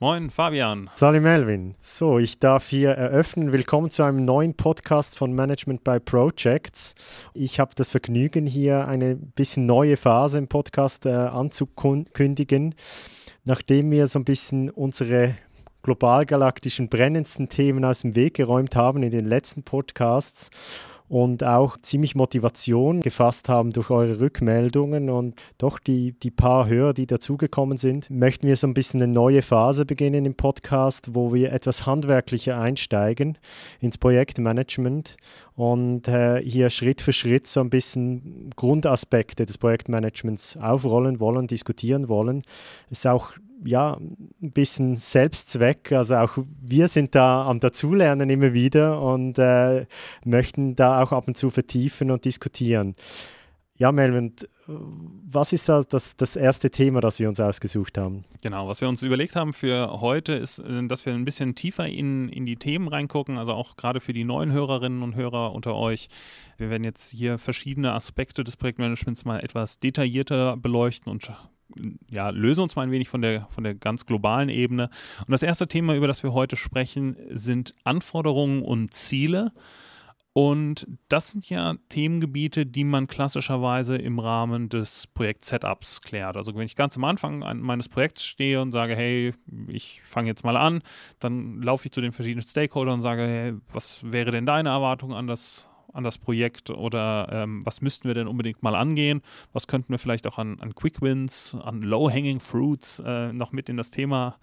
Moin, Fabian. Salim Melvin. So, ich darf hier eröffnen. Willkommen zu einem neuen Podcast von Management by Projects. Ich habe das Vergnügen, hier eine bisschen neue Phase im Podcast äh, anzukündigen, nachdem wir so ein bisschen unsere globalgalaktischen brennendsten Themen aus dem Weg geräumt haben in den letzten Podcasts und auch ziemlich Motivation gefasst haben durch eure Rückmeldungen und doch die, die paar Hörer, die dazugekommen sind, möchten wir so ein bisschen eine neue Phase beginnen im Podcast, wo wir etwas handwerklicher einsteigen ins Projektmanagement und äh, hier Schritt für Schritt so ein bisschen Grundaspekte des Projektmanagements aufrollen wollen, diskutieren wollen. Es ist auch ja, ein bisschen Selbstzweck. Also auch wir sind da am Dazulernen immer wieder und äh, möchten da auch ab und zu vertiefen und diskutieren. Ja, Melvin, was ist da das, das erste Thema, das wir uns ausgesucht haben? Genau, was wir uns überlegt haben für heute ist, äh, dass wir ein bisschen tiefer in, in die Themen reingucken, also auch gerade für die neuen Hörerinnen und Hörer unter euch. Wir werden jetzt hier verschiedene Aspekte des Projektmanagements mal etwas detaillierter beleuchten und ja, löse uns mal ein wenig von der, von der ganz globalen Ebene. Und das erste Thema, über das wir heute sprechen, sind Anforderungen und Ziele. Und das sind ja Themengebiete, die man klassischerweise im Rahmen des Projekt-Setups klärt. Also wenn ich ganz am Anfang meines Projekts stehe und sage, hey, ich fange jetzt mal an, dann laufe ich zu den verschiedenen Stakeholdern und sage, hey, was wäre denn deine Erwartung an das, an das Projekt oder ähm, was müssten wir denn unbedingt mal angehen? Was könnten wir vielleicht auch an, an Quick Wins, an Low-Hanging Fruits äh, noch mit in das Thema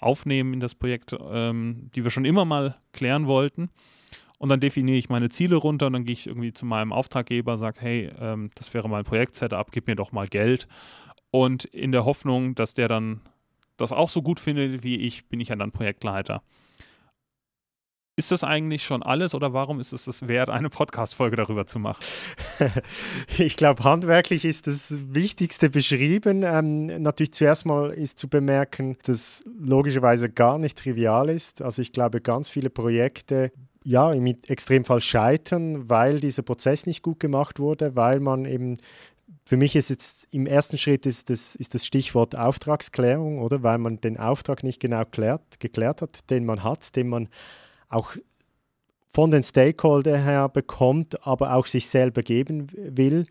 aufnehmen, in das Projekt, ähm, die wir schon immer mal klären wollten? Und dann definiere ich meine Ziele runter und dann gehe ich irgendwie zu meinem Auftraggeber, sage, hey, ähm, das wäre mein Projekt-Setup, gib mir doch mal Geld. Und in der Hoffnung, dass der dann das auch so gut findet wie ich, bin ich ja dann Projektleiter. Ist das eigentlich schon alles oder warum ist es es wert, eine Podcast-Folge darüber zu machen? Ich glaube, handwerklich ist das Wichtigste beschrieben. Ähm, natürlich zuerst mal ist zu bemerken, dass logischerweise gar nicht trivial ist. Also ich glaube, ganz viele Projekte ja, im Extremfall scheitern, weil dieser Prozess nicht gut gemacht wurde, weil man eben für mich ist jetzt im ersten Schritt ist das, ist das Stichwort Auftragsklärung, oder? Weil man den Auftrag nicht genau klärt, geklärt hat, den man hat, den man auch von den Stakeholdern her bekommt, aber auch sich selber geben will.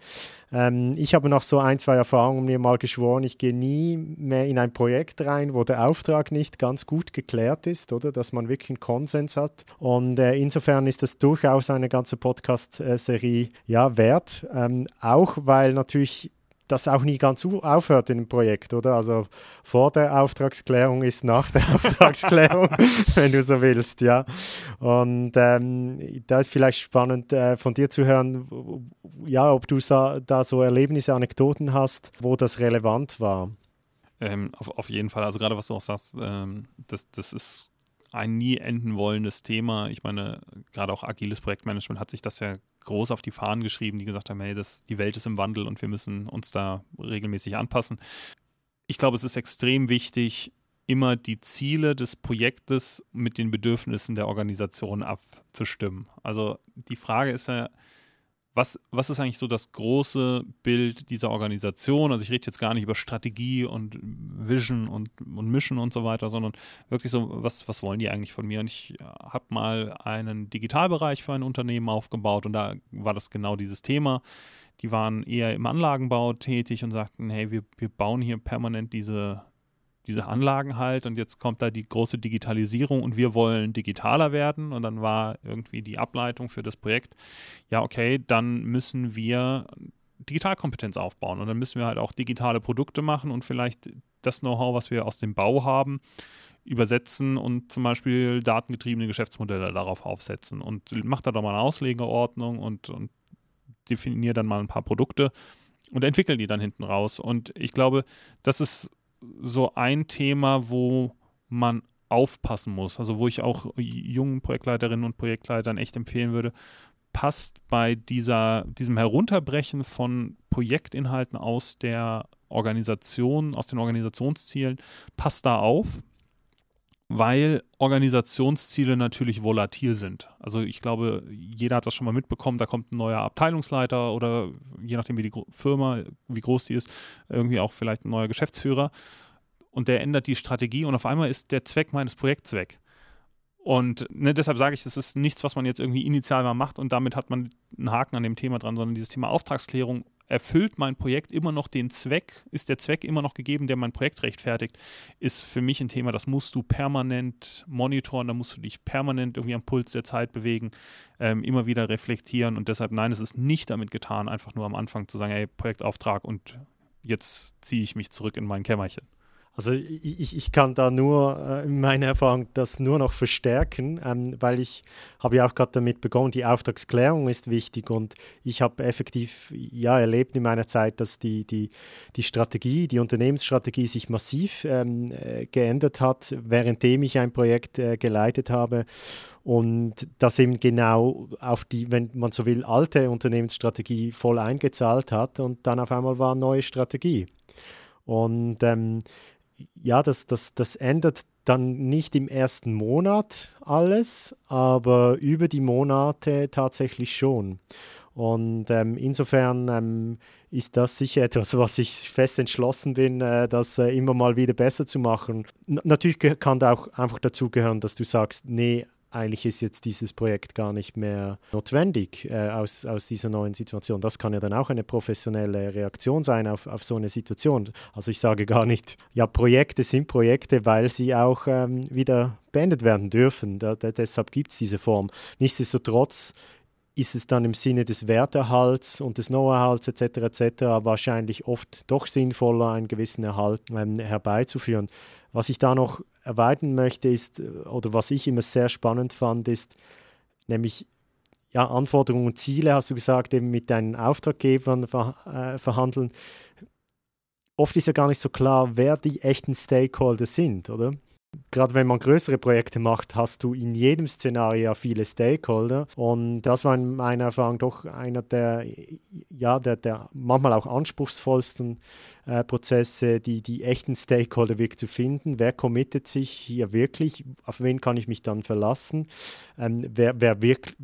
Ähm, ich habe nach so ein, zwei Erfahrungen mir mal geschworen, ich gehe nie mehr in ein Projekt rein, wo der Auftrag nicht ganz gut geklärt ist, oder dass man wirklich einen Konsens hat. Und äh, insofern ist das durchaus eine ganze Podcast-Serie ja, wert. Ähm, auch weil natürlich das auch nie ganz aufhört in dem Projekt, oder? Also vor der Auftragsklärung ist nach der Auftragsklärung, wenn du so willst, ja. Und ähm, da ist vielleicht spannend äh, von dir zu hören, ja, ob du da so Erlebnisse, Anekdoten hast, wo das relevant war. Ähm, auf, auf, jeden Fall, also gerade was du auch sagst, ähm, das, das ist ein nie enden wollendes Thema. Ich meine, gerade auch agiles Projektmanagement hat sich das ja groß auf die Fahnen geschrieben, die gesagt haben, hey, das, die Welt ist im Wandel und wir müssen uns da regelmäßig anpassen. Ich glaube, es ist extrem wichtig, immer die Ziele des Projektes mit den Bedürfnissen der Organisation abzustimmen. Also die Frage ist ja, was, was ist eigentlich so das große Bild dieser Organisation? Also ich rede jetzt gar nicht über Strategie und Vision und, und Mission und so weiter, sondern wirklich so, was, was wollen die eigentlich von mir? Und ich habe mal einen Digitalbereich für ein Unternehmen aufgebaut und da war das genau dieses Thema. Die waren eher im Anlagenbau tätig und sagten, hey, wir, wir bauen hier permanent diese diese Anlagen halt und jetzt kommt da die große Digitalisierung und wir wollen digitaler werden und dann war irgendwie die Ableitung für das Projekt, ja okay, dann müssen wir Digitalkompetenz aufbauen und dann müssen wir halt auch digitale Produkte machen und vielleicht das Know-how, was wir aus dem Bau haben, übersetzen und zum Beispiel datengetriebene Geschäftsmodelle darauf aufsetzen und macht da doch mal eine Auslegeordnung und, und definiert dann mal ein paar Produkte und entwickelt die dann hinten raus. Und ich glaube, das ist so ein Thema, wo man aufpassen muss. Also wo ich auch jungen Projektleiterinnen und Projektleitern echt empfehlen würde, passt bei dieser, diesem Herunterbrechen von Projektinhalten aus der Organisation, aus den Organisationszielen, passt da auf, weil Organisationsziele natürlich volatil sind. Also ich glaube, jeder hat das schon mal mitbekommen, da kommt ein neuer Abteilungsleiter oder je nachdem wie die Firma, wie groß die ist, irgendwie auch vielleicht ein neuer Geschäftsführer. und der ändert die Strategie und auf einmal ist der Zweck meines Projekts weg. Und ne, deshalb sage ich, das ist nichts, was man jetzt irgendwie initial mal macht und damit hat man einen Haken an dem Thema dran, sondern dieses Thema Auftragsklärung erfüllt mein Projekt immer noch den Zweck, ist der Zweck immer noch gegeben, der mein Projekt rechtfertigt, ist für mich ein Thema, das musst du permanent monitoren, da musst du dich permanent irgendwie am Puls der Zeit bewegen, ähm, immer wieder reflektieren und deshalb, nein, es ist nicht damit getan, einfach nur am Anfang zu sagen, ey, Projektauftrag und jetzt ziehe ich mich zurück in mein Kämmerchen. Also ich, ich kann da nur äh, meine Erfahrung das nur noch verstärken, ähm, weil ich habe ja auch gerade damit begonnen, die Auftragsklärung ist wichtig und ich habe effektiv ja erlebt in meiner Zeit, dass die, die, die Strategie, die Unternehmensstrategie sich massiv ähm, äh, geändert hat, währenddem ich ein Projekt äh, geleitet habe und das eben genau auf die, wenn man so will, alte Unternehmensstrategie voll eingezahlt hat und dann auf einmal war neue Strategie. Und ähm, ja, das, das, das ändert dann nicht im ersten Monat alles, aber über die Monate tatsächlich schon. Und ähm, insofern ähm, ist das sicher etwas, was ich fest entschlossen bin, äh, das äh, immer mal wieder besser zu machen. N natürlich kann da auch einfach dazu gehören, dass du sagst, nee, eigentlich ist jetzt dieses Projekt gar nicht mehr notwendig äh, aus, aus dieser neuen Situation. Das kann ja dann auch eine professionelle Reaktion sein auf, auf so eine Situation. Also ich sage gar nicht, ja, Projekte sind Projekte, weil sie auch ähm, wieder beendet werden dürfen. Da, da, deshalb gibt es diese Form. Nichtsdestotrotz ist es dann im Sinne des Werterhalts und des Know-erhalts etc. etc. wahrscheinlich oft doch sinnvoller, einen gewissen Erhalt ähm, herbeizuführen. Was ich da noch erweitern möchte, ist, oder was ich immer sehr spannend fand, ist nämlich ja, Anforderungen und Ziele, hast du gesagt, eben mit deinen Auftraggebern ver, äh, verhandeln. Oft ist ja gar nicht so klar, wer die echten Stakeholder sind, oder? Gerade wenn man größere Projekte macht, hast du in jedem Szenario viele Stakeholder. Und das war in meiner Erfahrung doch einer der, ja, der, der manchmal auch anspruchsvollsten äh, Prozesse, die, die echten Stakeholder wirklich zu finden. Wer committet sich hier wirklich? Auf wen kann ich mich dann verlassen? Ähm, wer, wer wirklich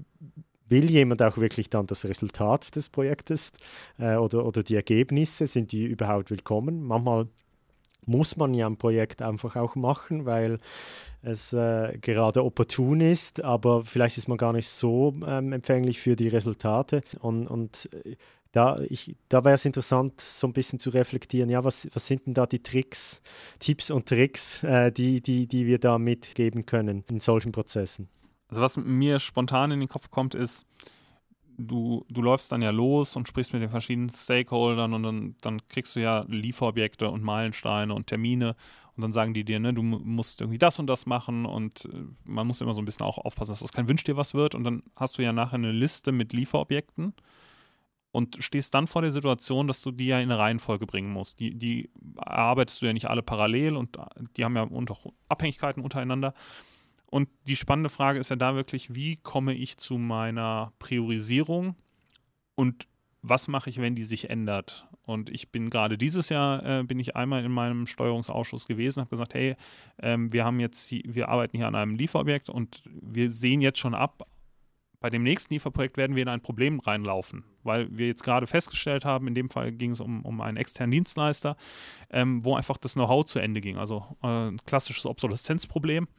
will jemand auch wirklich dann das Resultat des Projektes äh, oder, oder die Ergebnisse, sind die überhaupt willkommen? Manchmal muss man ja ein Projekt einfach auch machen, weil es äh, gerade opportun ist, aber vielleicht ist man gar nicht so ähm, empfänglich für die Resultate. Und, und äh, da, da wäre es interessant, so ein bisschen zu reflektieren, ja, was, was sind denn da die Tricks, Tipps und Tricks, äh, die, die, die wir da mitgeben können in solchen Prozessen? Also was mir spontan in den Kopf kommt, ist, du, du läufst dann ja los und sprichst mit den verschiedenen Stakeholdern und dann, dann kriegst du ja Lieferobjekte und Meilensteine und Termine und dann sagen die dir, ne, du musst irgendwie das und das machen und äh, man muss immer so ein bisschen auch aufpassen, dass das kein Wünsch dir was wird und dann hast du ja nachher eine Liste mit Lieferobjekten und stehst dann vor der Situation, dass du die ja in eine Reihenfolge bringen musst. Die, die erarbeitest du ja nicht alle parallel und die haben ja auch Abhängigkeiten untereinander. Und die spannende Frage ist ja da wirklich, wie komme ich zu meiner Priorisierung und was mache ich, wenn die sich ändert? Und ich bin gerade dieses Jahr, äh, bin ich einmal in meinem Steuerungsausschuss gewesen, habe gesagt, hey, ähm, wir haben jetzt, wir arbeiten hier an einem Lieferobjekt und wir sehen jetzt schon ab, bei dem nächsten Lieferprojekt werden wir in ein Problem reinlaufen, weil wir jetzt gerade festgestellt haben, in dem Fall ging es um, um einen externen Dienstleister, ähm, wo einfach das Know-how zu Ende ging. Also äh, ein klassisches Obsoleszenzproblem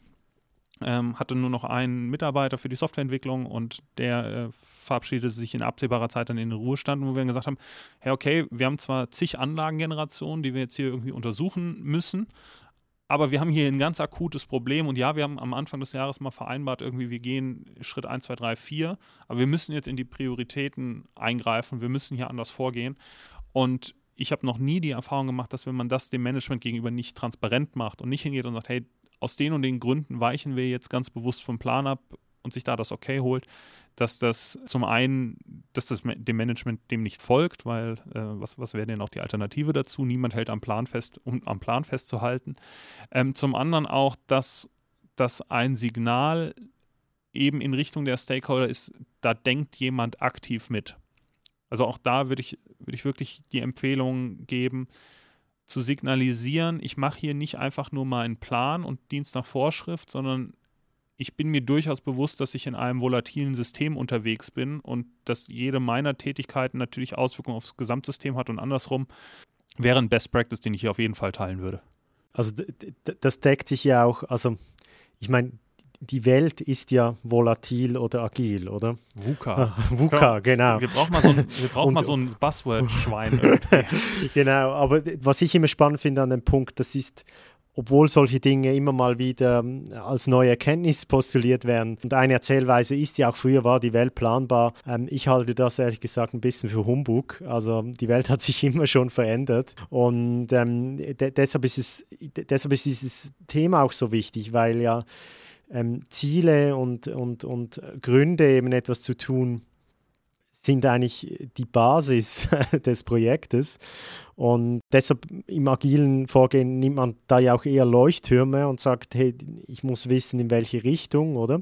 ähm, hatte nur noch einen Mitarbeiter für die Softwareentwicklung und der äh, verabschiedete sich in absehbarer Zeit dann in den Ruhestand, wo wir dann gesagt haben, hey, okay, wir haben zwar zig Anlagengenerationen, die wir jetzt hier irgendwie untersuchen müssen, aber wir haben hier ein ganz akutes Problem und ja, wir haben am Anfang des Jahres mal vereinbart, irgendwie wir gehen Schritt 1, 2, 3, 4, aber wir müssen jetzt in die Prioritäten eingreifen, wir müssen hier anders vorgehen. Und ich habe noch nie die Erfahrung gemacht, dass wenn man das dem Management gegenüber nicht transparent macht und nicht hingeht und sagt, hey, aus den und den Gründen weichen wir jetzt ganz bewusst vom Plan ab und sich da das Okay holt, dass das zum einen, dass das dem Management dem nicht folgt, weil äh, was, was wäre denn auch die Alternative dazu? Niemand hält am Plan fest, um am Plan festzuhalten. Ähm, zum anderen auch, dass das ein Signal eben in Richtung der Stakeholder ist, da denkt jemand aktiv mit. Also auch da würde ich, würde ich wirklich die Empfehlung geben, zu signalisieren, ich mache hier nicht einfach nur meinen Plan und Dienst nach Vorschrift, sondern ich bin mir durchaus bewusst, dass ich in einem volatilen System unterwegs bin und dass jede meiner Tätigkeiten natürlich Auswirkungen aufs Gesamtsystem hat und andersrum wäre ein Best Practice, den ich hier auf jeden Fall teilen würde. Also das deckt sich ja auch, also ich meine, die Welt ist ja volatil oder agil, oder? VUCA. VUCA, genau. Wir brauchen mal so ein, wir mal so ein Buzzword-Schwein. genau, aber was ich immer spannend finde an dem Punkt, das ist, obwohl solche Dinge immer mal wieder ähm, als neue Erkenntnis postuliert werden. Und eine Erzählweise ist ja auch, früher war die Welt planbar. Ähm, ich halte das ehrlich gesagt ein bisschen für Humbug. Also die Welt hat sich immer schon verändert. Und ähm, de deshalb, ist es, deshalb ist dieses Thema auch so wichtig, weil ja ähm, Ziele und, und, und Gründe, eben etwas zu tun, sind eigentlich die Basis des Projektes. Und deshalb im agilen Vorgehen nimmt man da ja auch eher Leuchttürme und sagt, hey, ich muss wissen, in welche Richtung, oder?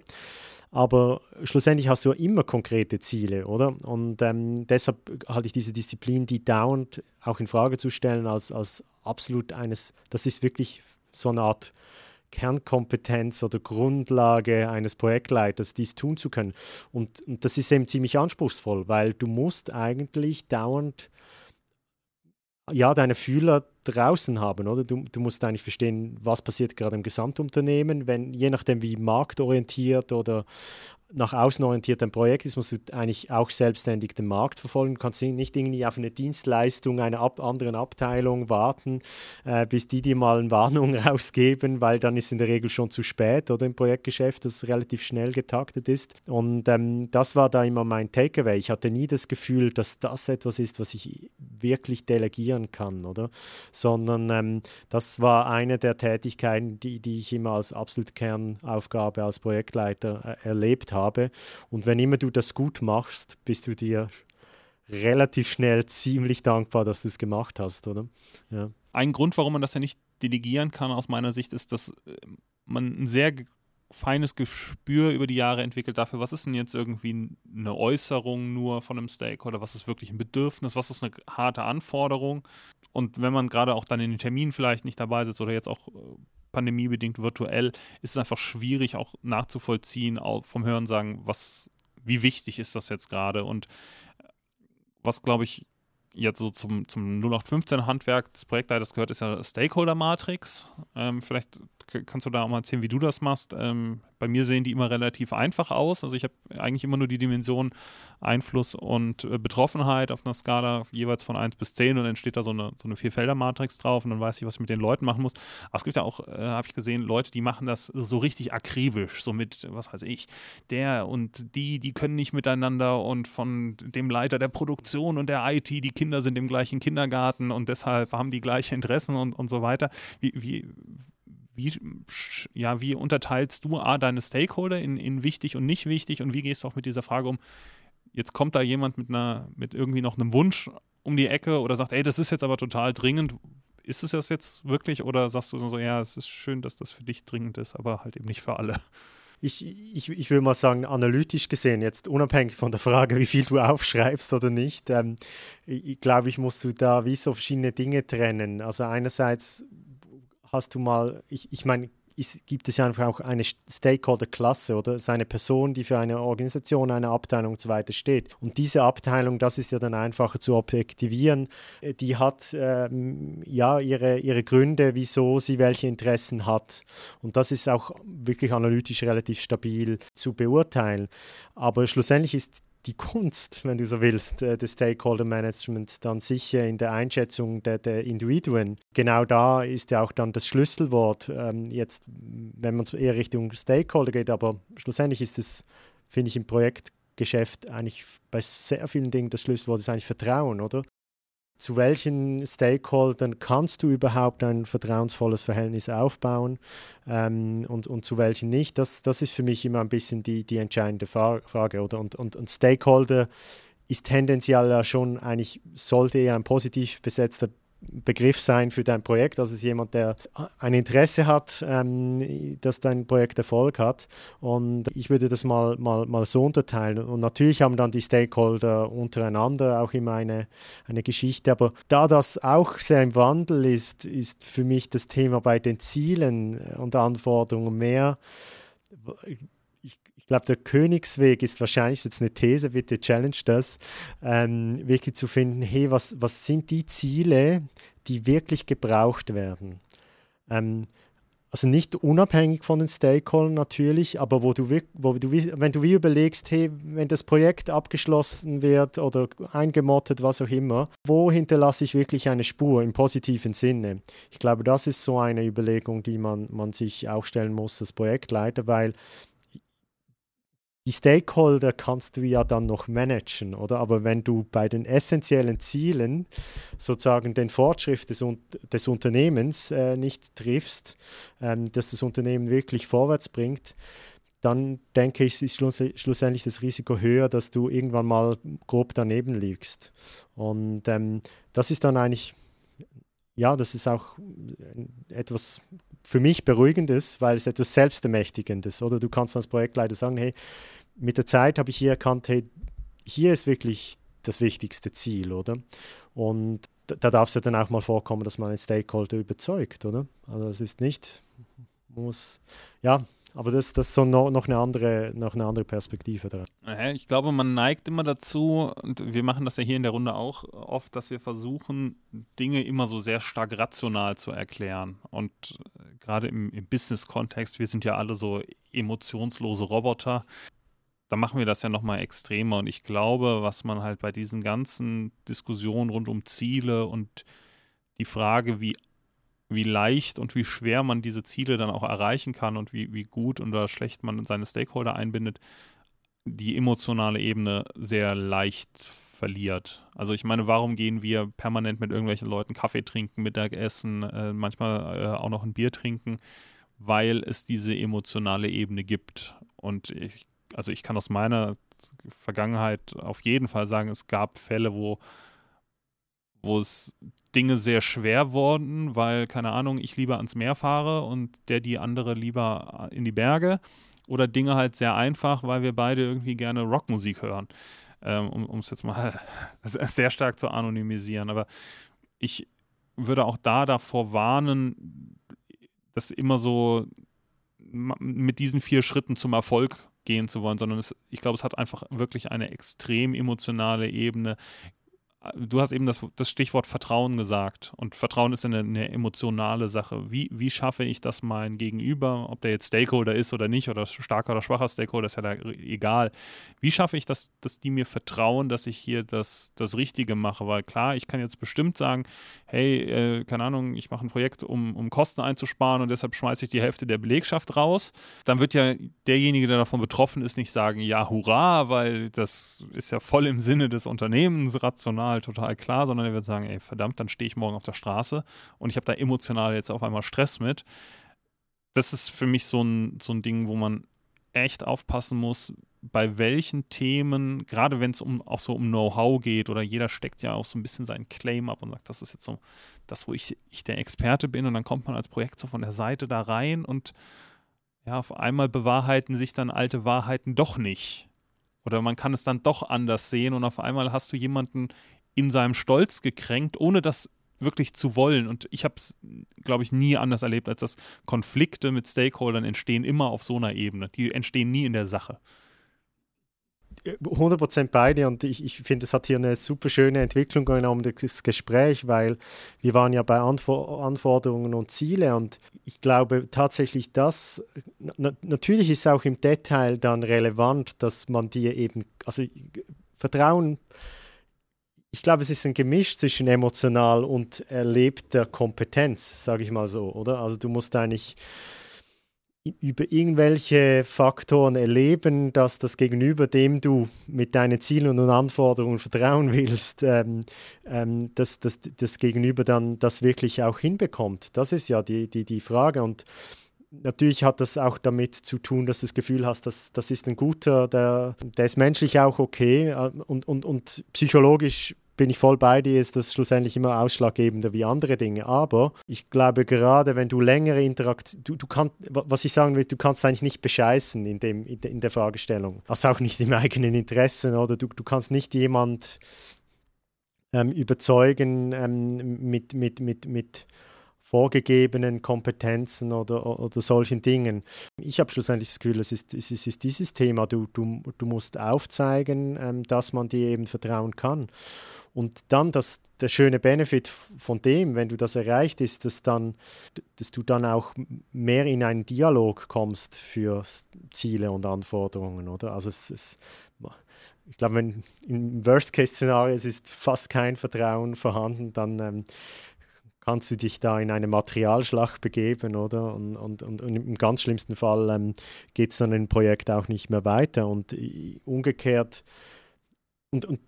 Aber schlussendlich hast du ja immer konkrete Ziele, oder? Und ähm, deshalb halte ich diese Disziplin, die dauernd auch in Frage zu stellen, als, als absolut eines, das ist wirklich so eine Art Kernkompetenz oder Grundlage eines Projektleiters, dies tun zu können. Und, und, das ist eben ziemlich anspruchsvoll, weil du musst eigentlich dauernd ja, deine Fühler draußen haben, oder? Du, du musst eigentlich verstehen, was passiert gerade im Gesamtunternehmen, wenn je nachdem wie marktorientiert oder nach außen orientiert ein Projekt ist, musst du eigentlich auch selbstständig den Markt verfolgen. Du kannst nicht irgendwie auf eine Dienstleistung einer ab anderen Abteilung warten, äh, bis die dir mal eine Warnung rausgeben, weil dann ist in der Regel schon zu spät oder im Projektgeschäft, das relativ schnell getaktet ist. Und ähm, das war da immer mein Takeaway. Ich hatte nie das Gefühl, dass das etwas ist, was ich wirklich delegieren kann, oder? Sondern ähm, das war eine der Tätigkeiten, die, die ich immer als absolut Kernaufgabe als Projektleiter äh, erlebt habe. Und wenn immer du das gut machst, bist du dir relativ schnell ziemlich dankbar, dass du es gemacht hast, oder? Ja. Ein Grund, warum man das ja nicht delegieren kann, aus meiner Sicht, ist, dass äh, man ein sehr feines Gespür über die Jahre entwickelt dafür, was ist denn jetzt irgendwie eine Äußerung nur von einem Stakeholder, was ist wirklich ein Bedürfnis, was ist eine harte Anforderung. Und wenn man gerade auch dann in den Terminen vielleicht nicht dabei sitzt oder jetzt auch äh, pandemiebedingt virtuell, ist es einfach schwierig auch nachzuvollziehen, auch vom Hören sagen, was, wie wichtig ist das jetzt gerade und äh, was, glaube ich, jetzt so zum, zum 0815-Handwerk des Projektleiters gehört, ist ja Stakeholder-Matrix. Ähm, vielleicht kannst du da auch mal erzählen, wie du das machst. Ähm, bei mir sehen die immer relativ einfach aus. Also ich habe eigentlich immer nur die Dimension Einfluss und äh, Betroffenheit auf einer Skala jeweils von 1 bis 10 und dann steht da so eine, so eine Vierfelder-Matrix drauf und dann weiß ich, was ich mit den Leuten machen muss. Aber es gibt ja auch, äh, habe ich gesehen, Leute, die machen das so richtig akribisch, so mit, was weiß ich, der und die, die können nicht miteinander und von dem Leiter der Produktion und der IT, die Kinder sind im gleichen Kindergarten und deshalb haben die gleiche Interessen und, und so weiter. Wie, wie, wie, ja, wie unterteilst du A, deine Stakeholder in, in wichtig und nicht wichtig und wie gehst du auch mit dieser Frage um, jetzt kommt da jemand mit einer, mit irgendwie noch einem Wunsch um die Ecke oder sagt, ey, das ist jetzt aber total dringend. Ist es das jetzt wirklich oder sagst du so, ja, es ist schön, dass das für dich dringend ist, aber halt eben nicht für alle? Ich, ich, ich würde mal sagen, analytisch gesehen, jetzt unabhängig von der Frage, wie viel du aufschreibst oder nicht, ähm, ich glaube, ich musst du da wie so verschiedene Dinge trennen. Also einerseits hast du mal, ich, ich meine, ist, gibt es ja einfach auch eine Stakeholder-Klasse oder seine Person, die für eine Organisation, eine Abteilung und so weiter steht. Und diese Abteilung, das ist ja dann einfacher zu objektivieren, äh, die hat ähm, ja ihre, ihre Gründe, wieso sie welche Interessen hat. Und das ist auch wirklich analytisch relativ stabil zu beurteilen. Aber schlussendlich ist die Kunst, wenn du so willst, äh, des Stakeholder Management dann sicher in der Einschätzung der, der Individuen. Genau da ist ja auch dann das Schlüsselwort, ähm, jetzt, wenn man eher Richtung Stakeholder geht, aber schlussendlich ist es, finde ich, im Projektgeschäft eigentlich bei sehr vielen Dingen das Schlüsselwort ist eigentlich Vertrauen, oder? Zu welchen Stakeholdern kannst du überhaupt ein vertrauensvolles Verhältnis aufbauen ähm, und, und zu welchen nicht. Das, das ist für mich immer ein bisschen die, die entscheidende Frage. Oder? Und, und, und Stakeholder ist tendenziell ja schon eigentlich, sollte eher ein positiv besetzter Begriff sein für dein Projekt. Also es ist jemand, der ein Interesse hat, ähm, dass dein Projekt Erfolg hat. Und ich würde das mal, mal, mal so unterteilen. Und natürlich haben dann die Stakeholder untereinander auch immer eine, eine Geschichte. Aber da das auch sehr im Wandel ist, ist für mich das Thema bei den Zielen und Anforderungen mehr ich glaube, der Königsweg ist wahrscheinlich jetzt eine These, bitte challenge das, ähm, wirklich zu finden, hey, was, was sind die Ziele, die wirklich gebraucht werden? Ähm, also nicht unabhängig von den Stakeholdern natürlich, aber wo du, wo du, wenn du wie überlegst, hey, wenn das Projekt abgeschlossen wird oder eingemottet, was auch immer, wo hinterlasse ich wirklich eine Spur im positiven Sinne? Ich glaube, das ist so eine Überlegung, die man, man sich auch stellen muss als Projektleiter, weil die Stakeholder kannst du ja dann noch managen, oder? Aber wenn du bei den essentiellen Zielen sozusagen den Fortschritt des, des Unternehmens äh, nicht triffst, ähm, dass das Unternehmen wirklich vorwärts bringt, dann denke ich, ist schluss, schlussendlich das Risiko höher, dass du irgendwann mal grob daneben liegst. Und ähm, das ist dann eigentlich, ja, das ist auch etwas für mich Beruhigendes, weil es etwas Selbstermächtigendes, oder? Du kannst als Projektleiter sagen, hey, mit der Zeit habe ich hier erkannt, hey, hier ist wirklich das wichtigste Ziel, oder? Und da, da darf es ja dann auch mal vorkommen, dass man einen Stakeholder überzeugt, oder? Also es ist nicht, muss, ja, aber das, das ist so noch, noch, eine andere, noch eine andere Perspektive daran. Ich glaube, man neigt immer dazu, und wir machen das ja hier in der Runde auch oft, dass wir versuchen, Dinge immer so sehr stark rational zu erklären. Und äh, gerade im, im Business-Kontext, wir sind ja alle so emotionslose Roboter da machen wir das ja nochmal extremer. Und ich glaube, was man halt bei diesen ganzen Diskussionen rund um Ziele und die Frage, wie, wie leicht und wie schwer man diese Ziele dann auch erreichen kann und wie, wie gut oder schlecht man seine Stakeholder einbindet, die emotionale Ebene sehr leicht verliert. Also ich meine, warum gehen wir permanent mit irgendwelchen Leuten Kaffee trinken, Mittagessen, äh, manchmal äh, auch noch ein Bier trinken? Weil es diese emotionale Ebene gibt. Und ich also ich kann aus meiner Vergangenheit auf jeden Fall sagen, es gab Fälle, wo, wo es Dinge sehr schwer wurden, weil, keine Ahnung, ich lieber ans Meer fahre und der die andere lieber in die Berge. Oder Dinge halt sehr einfach, weil wir beide irgendwie gerne Rockmusik hören. Ähm, um es jetzt mal sehr stark zu anonymisieren. Aber ich würde auch da davor warnen, dass immer so mit diesen vier Schritten zum Erfolg gehen zu wollen, sondern es, ich glaube, es hat einfach wirklich eine extrem emotionale Ebene, du hast eben das, das, Stichwort Vertrauen gesagt. Und Vertrauen ist eine, eine, emotionale Sache. Wie, wie schaffe ich das mein Gegenüber, ob der jetzt Stakeholder ist oder nicht, oder starker oder schwacher Stakeholder, ist ja da egal. Wie schaffe ich das, dass die mir vertrauen, dass ich hier das, das Richtige mache? Weil klar, ich kann jetzt bestimmt sagen, hey, äh, keine Ahnung, ich mache ein Projekt, um, um Kosten einzusparen und deshalb schmeiße ich die Hälfte der Belegschaft raus. Dann wird ja derjenige, der davon betroffen ist, nicht sagen, ja, hurra, weil das ist ja voll im Sinne des Unternehmens rational emotional total klar, sondern er wird sagen, ey, verdammt, dann stehe ich morgen auf der Straße und ich habe da emotional jetzt auf einmal Stress mit. Das ist für mich so ein, so ein Ding, wo man echt aufpassen muss, bei welchen Themen, gerade wenn es um, auch so um Know-how geht oder jeder steckt ja auch so ein bisschen seinen Claim ab und sagt, das ist jetzt so das, wo ich, ich der Experte bin und dann kommt man als Projekt so von der Seite da rein und ja, auf einmal bewahrheiten sich dann alte Wahrheiten doch nicht. Oder man kann es dann doch anders sehen und auf einmal hast du jemanden in seinem Stolz gekränkt, ohne das wirklich zu wollen. Und ich habe es, glaube ich, nie anders erlebt, als dass Konflikte mit Stakeholdern entstehen immer auf so einer Ebene. Die entstehen nie in der Sache. 100% beide und ich, ich finde, es hat hier eine super schöne Entwicklung genommen, das Gespräch, weil wir waren ja bei Anfor Anforderungen und Ziele und ich glaube tatsächlich, dass na, natürlich ist auch im Detail dann relevant, dass man dir eben, also Vertrauen ich glaube, es ist ein Gemisch zwischen emotional und erlebter Kompetenz, sage ich mal so, oder? Also du musst eigentlich über irgendwelche Faktoren erleben, dass das Gegenüber, dem du mit deinen Zielen und Anforderungen vertrauen willst, ähm, ähm, dass, dass das Gegenüber dann das wirklich auch hinbekommt. Das ist ja die, die, die Frage. Und natürlich hat das auch damit zu tun, dass du das Gefühl hast, dass das ist ein guter, der, der ist menschlich auch okay äh, und, und, und psychologisch bin ich voll bei dir, ist das schlussendlich immer ausschlaggebender wie andere Dinge. Aber ich glaube, gerade wenn du längere Interaktion, du, du kannst, was ich sagen will, du kannst eigentlich nicht bescheißen in, dem, in, de, in der Fragestellung. Also auch nicht im eigenen Interesse oder du, du kannst nicht jemand ähm, überzeugen ähm, mit, mit, mit, mit vorgegebenen Kompetenzen oder, oder solchen Dingen. Ich habe schlussendlich das Gefühl, es ist, es ist, dieses Thema, du, du, du musst aufzeigen, ähm, dass man dir eben vertrauen kann. Und dann das, der schöne Benefit von dem, wenn du das erreicht, ist, dass, dann, dass du dann auch mehr in einen Dialog kommst für Ziele und Anforderungen, oder? Also es, es ich glaube, wenn im Worst-Case-Szenario es ist fast kein Vertrauen vorhanden, dann ähm, kannst du dich da in eine Materialschlacht begeben, oder? Und, und, und, und im ganz schlimmsten Fall ähm, geht es dann im Projekt auch nicht mehr weiter. Und äh, umgekehrt, und, und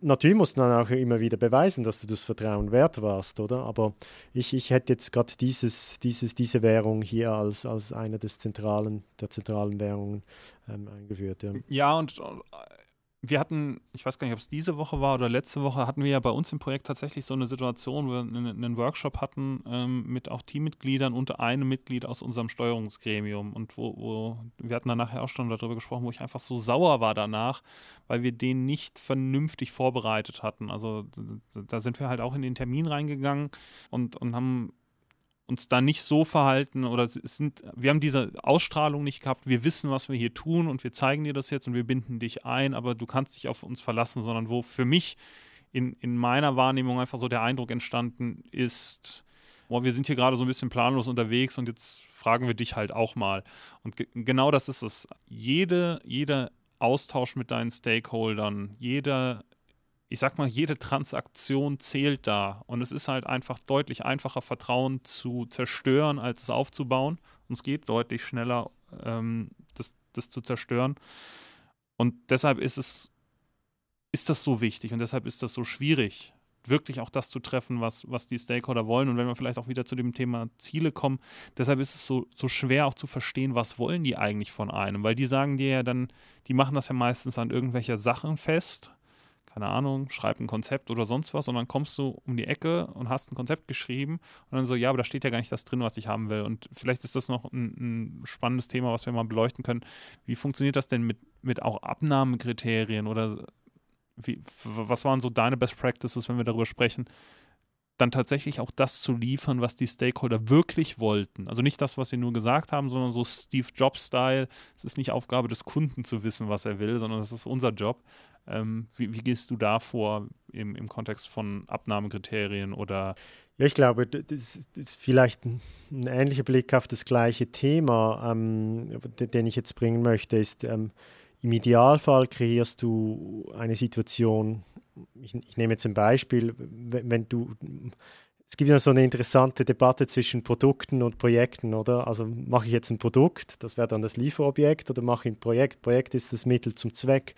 natürlich musst du dann auch immer wieder beweisen, dass du das Vertrauen wert warst, oder? Aber ich, ich hätte jetzt gerade dieses, dieses, diese Währung hier als, als eine des zentralen, der zentralen Währungen ähm, eingeführt. Ja, ja und wir hatten, ich weiß gar nicht, ob es diese Woche war oder letzte Woche, hatten wir ja bei uns im Projekt tatsächlich so eine Situation, wo wir einen, Workshop hatten ähm, mit auch Teammitgliedern und einem Mitglied aus unserem Steuerungsgremium. Und wo, wo, wir hatten dann nachher auch schon darüber gesprochen, wo ich einfach so sauer war danach, weil wir den nicht vernünftig vorbereitet hatten. Also da sind wir halt auch in den Termin reingegangen und, und haben uns da nicht so verhalten oder sind, wir haben diese Ausstrahlung nicht gehabt, wir wissen, was wir hier tun und wir zeigen dir das jetzt und wir binden dich ein, aber du kannst dich auf uns verlassen, sondern wo für mich in, in meiner Wahrnehmung einfach so der Eindruck entstanden ist, boah, wir sind hier gerade so ein bisschen planlos unterwegs und jetzt fragen wir dich halt auch mal. Und ge genau das ist es. Jede, jeder Austausch mit deinen Stakeholdern, jeder ich sag mal, jede Transaktion zählt da. Und es ist halt einfach deutlich einfacher, Vertrauen zu zerstören, als es aufzubauen. Und es geht deutlich schneller, ähm, das, das zu zerstören. Und deshalb ist es, ist das so wichtig und deshalb ist das so schwierig, wirklich auch das zu treffen, was, was die Stakeholder wollen. Und wenn wir vielleicht auch wieder zu dem Thema Ziele kommen, deshalb ist es so, so schwer auch zu verstehen, was wollen die eigentlich von einem. Weil die sagen dir ja dann, die machen das ja meistens an irgendwelcher Sachen fest keine Ahnung, schreib ein Konzept oder sonst was und dann kommst du um die Ecke und hast ein Konzept geschrieben und dann so, ja, aber da steht ja gar nicht das drin, was ich haben will. Und vielleicht ist das noch ein, ein spannendes Thema, was wir mal beleuchten können. Wie funktioniert das denn mit, mit auch Abnahmekriterien oder wie, was waren so deine Best Practices, wenn wir darüber sprechen? Dann tatsächlich auch das zu liefern, was die Stakeholder wirklich wollten. Also nicht das, was sie nur gesagt haben, sondern so Steve Jobs-Style. Es ist nicht Aufgabe des Kunden zu wissen, was er will, sondern es ist unser Job. Ähm, wie, wie, gehst du da vor im, im Kontext von Abnahmekriterien oder? Ja, ich glaube, das ist vielleicht ein, ähnlicher Blick auf das gleiche Thema, ähm, den ich jetzt bringen möchte, ist, ähm, im Idealfall kreierst du eine Situation, ich, ich nehme jetzt ein Beispiel, wenn, wenn du es gibt ja so eine interessante Debatte zwischen Produkten und Projekten, oder? Also mache ich jetzt ein Produkt, das wäre dann das Lieferobjekt, oder mache ich ein Projekt? Projekt ist das Mittel zum Zweck.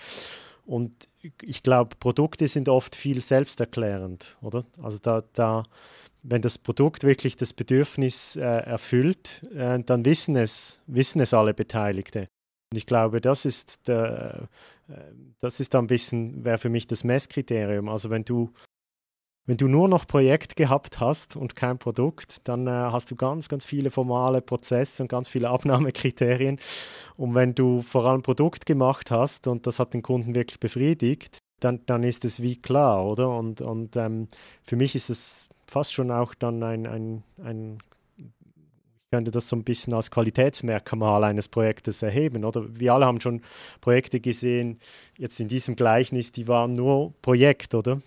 Und ich glaube, Produkte sind oft viel selbsterklärend, oder? Also da, da wenn das Produkt wirklich das Bedürfnis äh, erfüllt, äh, dann wissen es, wissen es alle Beteiligte. Und ich glaube, das ist, der, das ist ein bisschen, wäre für mich das Messkriterium. Also wenn du wenn du nur noch Projekt gehabt hast und kein Produkt, dann äh, hast du ganz, ganz viele formale Prozesse und ganz viele Abnahmekriterien. Und wenn du vor allem Produkt gemacht hast und das hat den Kunden wirklich befriedigt, dann, dann ist es wie klar, oder? Und, und ähm, für mich ist es fast schon auch dann ein, ein, ein könnte das so ein bisschen als Qualitätsmerkmal eines Projektes erheben, oder? Wir alle haben schon Projekte gesehen, jetzt in diesem Gleichnis, die waren nur Projekt, oder?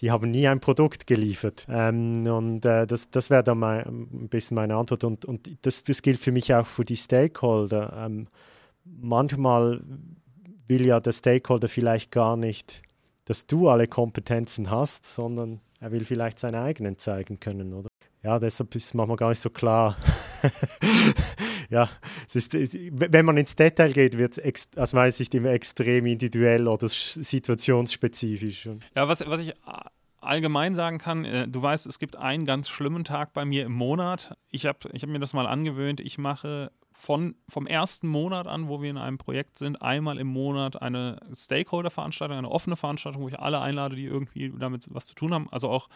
die haben nie ein Produkt geliefert. Ähm, und äh, das, das wäre dann mein, ein bisschen meine Antwort. Und, und das, das gilt für mich auch für die Stakeholder. Ähm, manchmal will ja der Stakeholder vielleicht gar nicht, dass du alle Kompetenzen hast, sondern er will vielleicht seine eigenen zeigen können, oder? Ja, deshalb ist es manchmal gar nicht so klar. ja, es ist, wenn man ins Detail geht, wird es aus meiner Sicht immer extrem individuell oder situationsspezifisch. Ja, was, was ich allgemein sagen kann, äh, du weißt, es gibt einen ganz schlimmen Tag bei mir im Monat. Ich habe ich hab mir das mal angewöhnt. Ich mache von, vom ersten Monat an, wo wir in einem Projekt sind, einmal im Monat eine Stakeholder-Veranstaltung, eine offene Veranstaltung, wo ich alle einlade, die irgendwie damit was zu tun haben. Also auch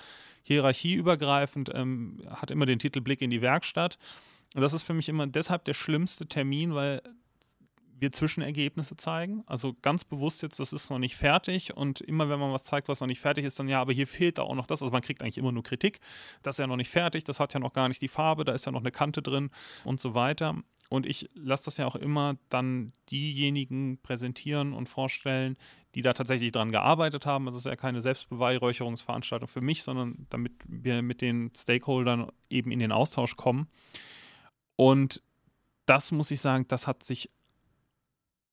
hierarchieübergreifend, ähm, hat immer den Titel Blick in die Werkstatt. Und das ist für mich immer deshalb der schlimmste Termin, weil wir Zwischenergebnisse zeigen. Also ganz bewusst jetzt, das ist noch nicht fertig und immer wenn man was zeigt, was noch nicht fertig ist, dann ja, aber hier fehlt da auch noch das. Also man kriegt eigentlich immer nur Kritik. Das ist ja noch nicht fertig, das hat ja noch gar nicht die Farbe, da ist ja noch eine Kante drin und so weiter. Und ich lasse das ja auch immer dann diejenigen präsentieren und vorstellen, die da tatsächlich dran gearbeitet haben. Also es ist ja keine Selbstbeweihräucherungsveranstaltung für mich, sondern damit wir mit den Stakeholdern eben in den Austausch kommen. Und das muss ich sagen, das hat sich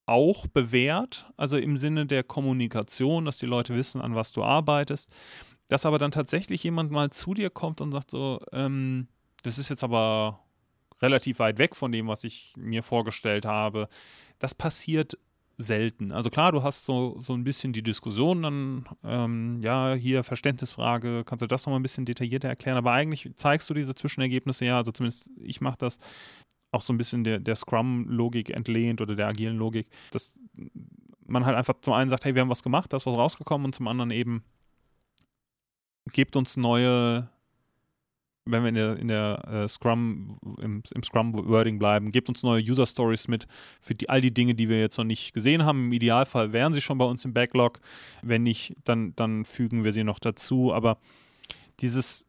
auch bewährt, also im Sinne der Kommunikation, dass die Leute wissen, an was du arbeitest, dass aber dann tatsächlich jemand mal zu dir kommt und sagt so, ähm, das ist jetzt aber relativ weit weg von dem, was ich mir vorgestellt habe. Das passiert selten. Also klar, du hast so, so ein bisschen die Diskussion, dann, ähm, ja, hier Verständnisfrage, kannst du das nochmal ein bisschen detaillierter erklären, aber eigentlich zeigst du diese Zwischenergebnisse, ja, also zumindest ich mache das auch so ein bisschen der, der Scrum-Logik entlehnt oder der agilen Logik, dass man halt einfach zum einen sagt, hey, wir haben was gemacht, da ist was rausgekommen und zum anderen eben gebt uns neue wenn wir in der, in der äh, Scrum, im, im Scrum-Wording bleiben, gebt uns neue User-Stories mit für die, all die Dinge, die wir jetzt noch nicht gesehen haben. Im Idealfall wären sie schon bei uns im Backlog. Wenn nicht, dann, dann fügen wir sie noch dazu. Aber dieses,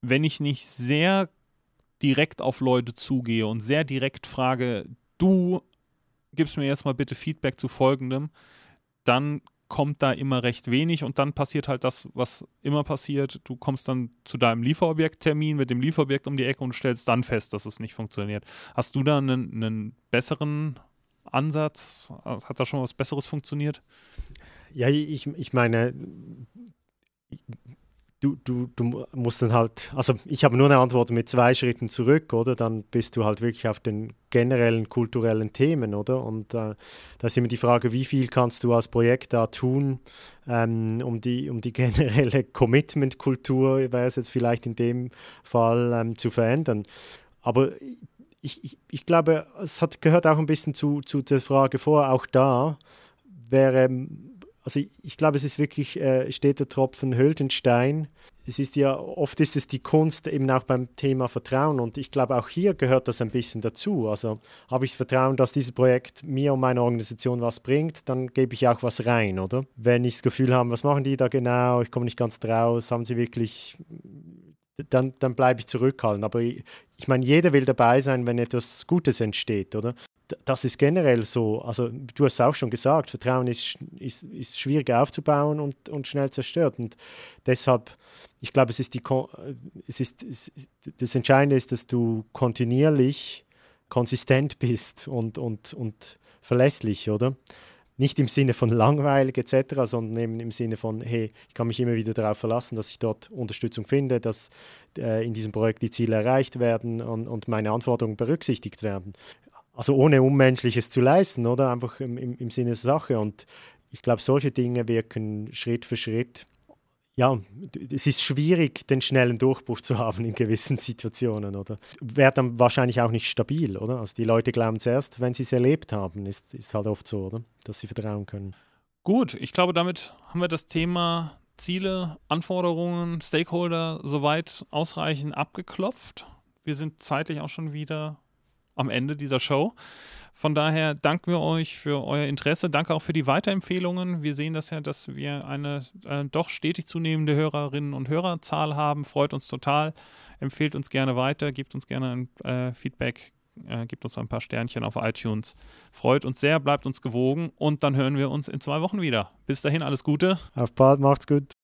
wenn ich nicht sehr direkt auf Leute zugehe und sehr direkt frage, du gibst mir jetzt mal bitte Feedback zu folgendem, dann kommt da immer recht wenig und dann passiert halt das, was immer passiert. Du kommst dann zu deinem Lieferobjekttermin mit dem Lieferobjekt um die Ecke und stellst dann fest, dass es nicht funktioniert. Hast du da einen, einen besseren Ansatz? Hat da schon was Besseres funktioniert? Ja, ich, ich meine, du, du, du musst dann halt, also ich habe nur eine Antwort mit zwei Schritten zurück, oder? Dann bist du halt wirklich auf den generellen kulturellen Themen, oder? Und äh, da ist immer die Frage, wie viel kannst du als Projekt da tun, ähm, um, die, um die generelle Commitment-Kultur, wäre es jetzt vielleicht in dem Fall, ähm, zu verändern. Aber ich, ich, ich glaube, es hat, gehört auch ein bisschen zu, zu der Frage vor, auch da wäre also ich, glaube, es ist wirklich, äh, steht der Tropfen hüllt den Stein. Es ist ja, oft ist es die Kunst eben auch beim Thema Vertrauen und ich glaube, auch hier gehört das ein bisschen dazu. Also habe ich das Vertrauen, dass dieses Projekt mir und meiner Organisation was bringt, dann gebe ich auch was rein, oder? Wenn ich das Gefühl habe, was machen die da genau, ich komme nicht ganz draus, haben sie wirklich dann, dann bleibe ich zurückhaltend. Aber ich, ich meine, jeder will dabei sein, wenn etwas Gutes entsteht, oder? Das ist generell so. Also du hast es auch schon gesagt, Vertrauen ist, ist, ist schwierig aufzubauen und, und schnell zerstört. Und deshalb, ich glaube, es ist die, es ist, das Entscheidende ist, dass du kontinuierlich konsistent bist und, und, und verlässlich, oder? Nicht im Sinne von langweilig etc., sondern eben im Sinne von, hey, ich kann mich immer wieder darauf verlassen, dass ich dort Unterstützung finde, dass äh, in diesem Projekt die Ziele erreicht werden und, und meine Anforderungen berücksichtigt werden also ohne Unmenschliches zu leisten, oder? Einfach im, im, im Sinne der Sache. Und ich glaube, solche Dinge wirken Schritt für Schritt. Ja, es ist schwierig, den schnellen Durchbruch zu haben in gewissen Situationen, oder? Wäre dann wahrscheinlich auch nicht stabil, oder? Also die Leute glauben zuerst, wenn sie es erlebt haben, ist, ist halt oft so, oder? Dass sie vertrauen können. Gut, ich glaube, damit haben wir das Thema Ziele, Anforderungen, Stakeholder soweit ausreichend abgeklopft. Wir sind zeitlich auch schon wieder am Ende dieser Show. Von daher danken wir euch für euer Interesse. Danke auch für die Weiterempfehlungen. Wir sehen das ja, dass wir eine äh, doch stetig zunehmende Hörerinnen und Hörerzahl haben. Freut uns total. Empfehlt uns gerne weiter, gebt uns gerne ein äh, Feedback, äh, gebt uns ein paar Sternchen auf iTunes. Freut uns sehr, bleibt uns gewogen und dann hören wir uns in zwei Wochen wieder. Bis dahin alles Gute. Auf bald, macht's gut.